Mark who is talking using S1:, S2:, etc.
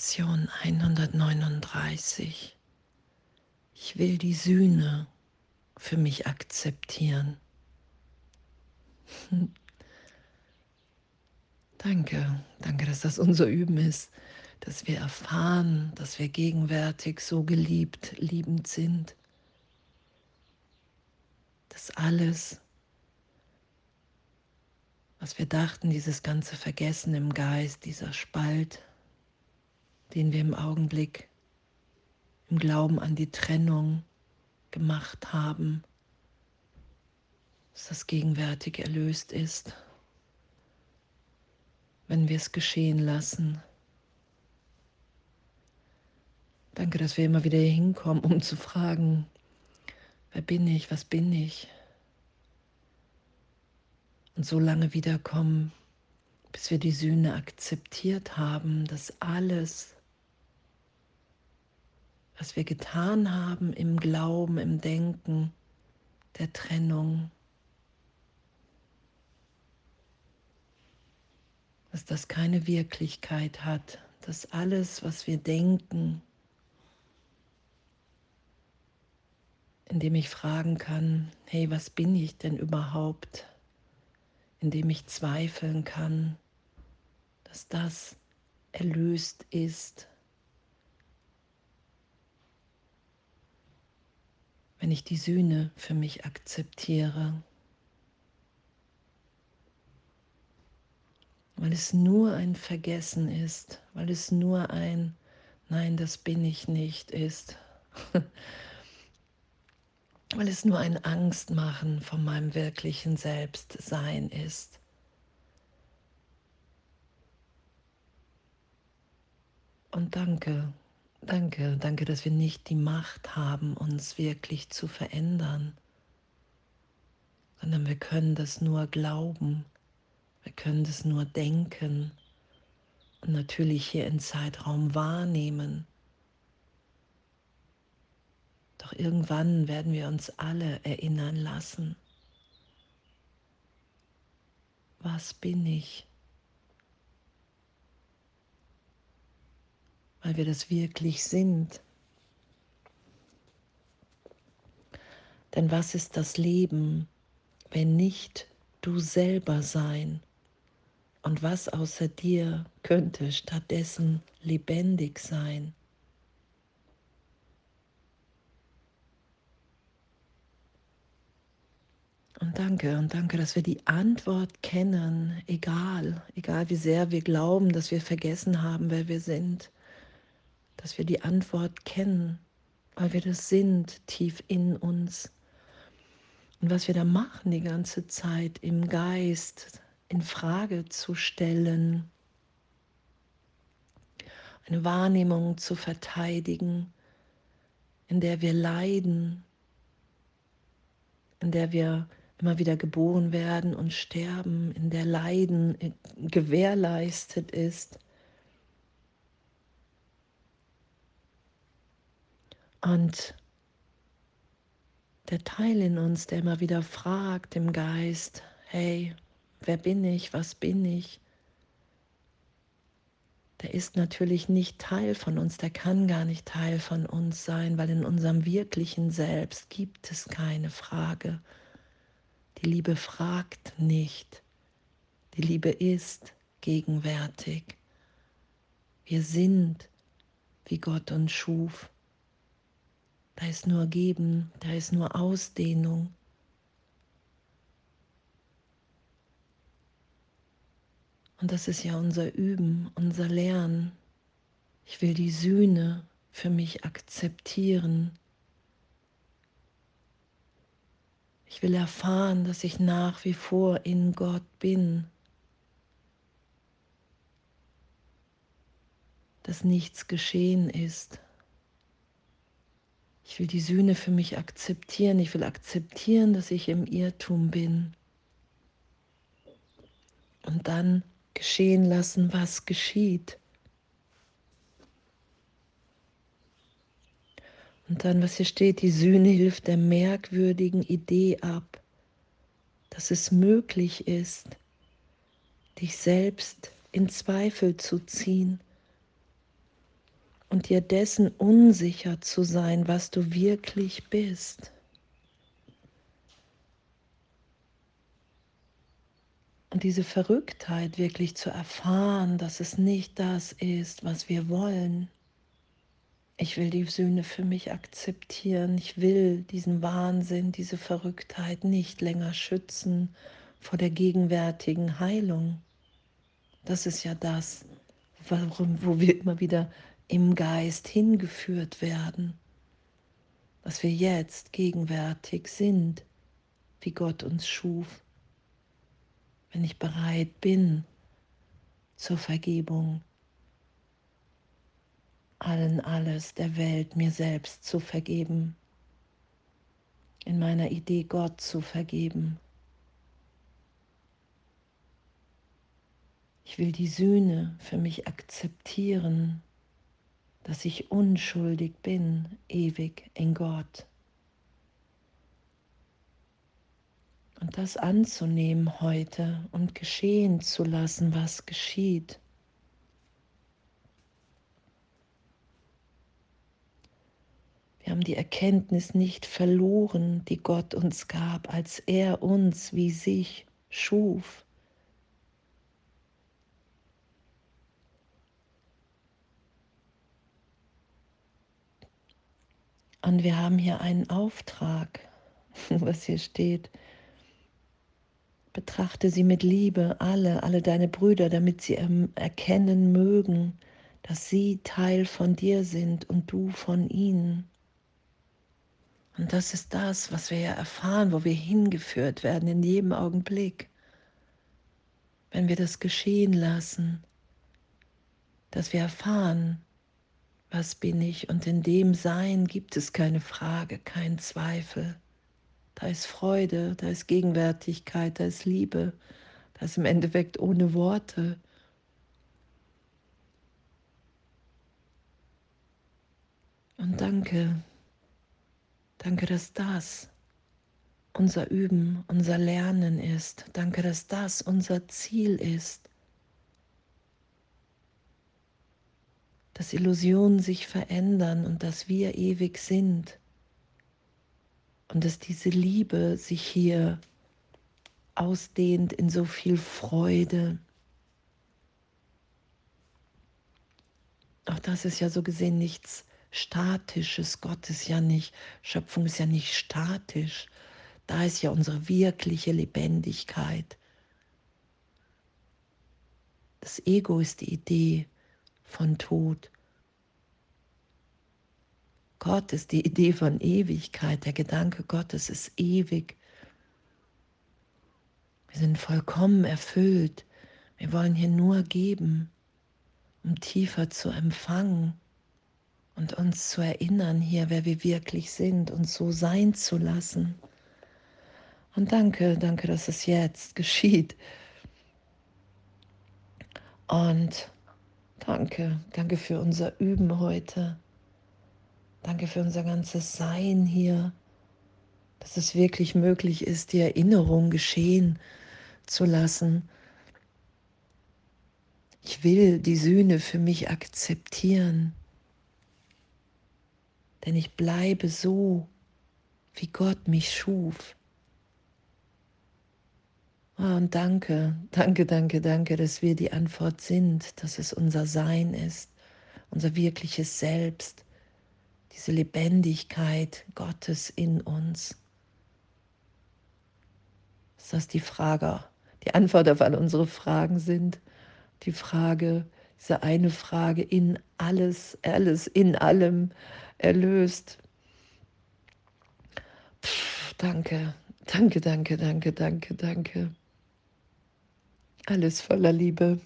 S1: Lektion 139. Ich will die Sühne für mich akzeptieren. Danke, danke, dass das unser Üben ist, dass wir erfahren, dass wir gegenwärtig so geliebt, liebend sind, dass alles, was wir dachten, dieses ganze Vergessen im Geist, dieser Spalt, den wir im Augenblick im Glauben an die Trennung gemacht haben, dass das gegenwärtig erlöst ist, wenn wir es geschehen lassen. Danke, dass wir immer wieder hier hinkommen, um zu fragen, wer bin ich, was bin ich? Und so lange wiederkommen, bis wir die Sühne akzeptiert haben, dass alles, was wir getan haben im Glauben, im Denken, der Trennung, dass das keine Wirklichkeit hat, dass alles, was wir denken, indem ich fragen kann, hey, was bin ich denn überhaupt, indem ich zweifeln kann, dass das erlöst ist wenn ich die Sühne für mich akzeptiere. Weil es nur ein Vergessen ist, weil es nur ein Nein, das bin ich nicht ist. weil es nur ein Angstmachen von meinem wirklichen Selbstsein ist. Und danke, Danke, danke, dass wir nicht die Macht haben, uns wirklich zu verändern, sondern wir können das nur glauben, wir können das nur denken und natürlich hier im Zeitraum wahrnehmen. Doch irgendwann werden wir uns alle erinnern lassen. Was bin ich? Weil wir das wirklich sind. Denn was ist das Leben, wenn nicht du selber sein? Und was außer dir könnte stattdessen lebendig sein? Und danke, und danke, dass wir die Antwort kennen, egal, egal wie sehr wir glauben, dass wir vergessen haben, wer wir sind dass wir die Antwort kennen, weil wir das sind tief in uns. Und was wir da machen die ganze Zeit im Geist, in Frage zu stellen, eine Wahrnehmung zu verteidigen, in der wir leiden, in der wir immer wieder geboren werden und sterben, in der Leiden gewährleistet ist. Und der Teil in uns, der immer wieder fragt im Geist, hey, wer bin ich, was bin ich, der ist natürlich nicht Teil von uns, der kann gar nicht Teil von uns sein, weil in unserem wirklichen Selbst gibt es keine Frage. Die Liebe fragt nicht, die Liebe ist gegenwärtig. Wir sind, wie Gott uns schuf. Da ist nur Geben, da ist nur Ausdehnung. Und das ist ja unser Üben, unser Lernen. Ich will die Sühne für mich akzeptieren. Ich will erfahren, dass ich nach wie vor in Gott bin. Dass nichts geschehen ist. Ich will die Sühne für mich akzeptieren. Ich will akzeptieren, dass ich im Irrtum bin. Und dann geschehen lassen, was geschieht. Und dann, was hier steht, die Sühne hilft der merkwürdigen Idee ab, dass es möglich ist, dich selbst in Zweifel zu ziehen und dir dessen unsicher zu sein, was du wirklich bist. Und diese Verrücktheit wirklich zu erfahren, dass es nicht das ist, was wir wollen. Ich will die Sühne für mich akzeptieren. Ich will diesen Wahnsinn, diese Verrücktheit nicht länger schützen vor der gegenwärtigen Heilung. Das ist ja das, warum, wo wir immer wieder im Geist hingeführt werden, dass wir jetzt gegenwärtig sind, wie Gott uns schuf wenn ich bereit bin zur Vergebung, allen alles der Welt mir selbst zu vergeben, in meiner Idee Gott zu vergeben. Ich will die Sühne für mich akzeptieren, dass ich unschuldig bin, ewig in Gott. Und das anzunehmen heute und geschehen zu lassen, was geschieht. Wir haben die Erkenntnis nicht verloren, die Gott uns gab, als er uns wie sich schuf. Und wir haben hier einen Auftrag, was hier steht. Betrachte sie mit Liebe, alle, alle deine Brüder, damit sie erkennen mögen, dass sie Teil von dir sind und du von ihnen. Und das ist das, was wir ja erfahren, wo wir hingeführt werden in jedem Augenblick. Wenn wir das geschehen lassen, dass wir erfahren, was bin ich und in dem Sein gibt es keine Frage, kein Zweifel. Da ist Freude, da ist Gegenwärtigkeit, da ist Liebe, da ist im Endeffekt ohne Worte. Und danke, danke, dass das unser Üben, unser Lernen ist. Danke, dass das unser Ziel ist. Dass Illusionen sich verändern und dass wir ewig sind und dass diese Liebe sich hier ausdehnt in so viel Freude. Auch das ist ja so gesehen nichts Statisches. Gott ist ja nicht, Schöpfung ist ja nicht statisch. Da ist ja unsere wirkliche Lebendigkeit. Das Ego ist die Idee von Tod. Gott ist die Idee von Ewigkeit. Der Gedanke Gottes ist ewig. Wir sind vollkommen erfüllt. Wir wollen hier nur geben, um tiefer zu empfangen und uns zu erinnern hier, wer wir wirklich sind und so sein zu lassen. Und danke, danke, dass es jetzt geschieht. Und danke, danke für unser Üben heute. Danke für unser ganzes Sein hier, dass es wirklich möglich ist, die Erinnerung geschehen zu lassen. Ich will die Sühne für mich akzeptieren, denn ich bleibe so, wie Gott mich schuf. Und danke, danke, danke, danke, dass wir die Antwort sind, dass es unser Sein ist, unser wirkliches Selbst, diese Lebendigkeit Gottes in uns. Dass das die Frage, die Antwort auf alle unsere Fragen sind. Die Frage, diese eine Frage in alles, alles in allem erlöst. Pff, danke, danke, danke, danke, danke, danke. Alles voller Liebe.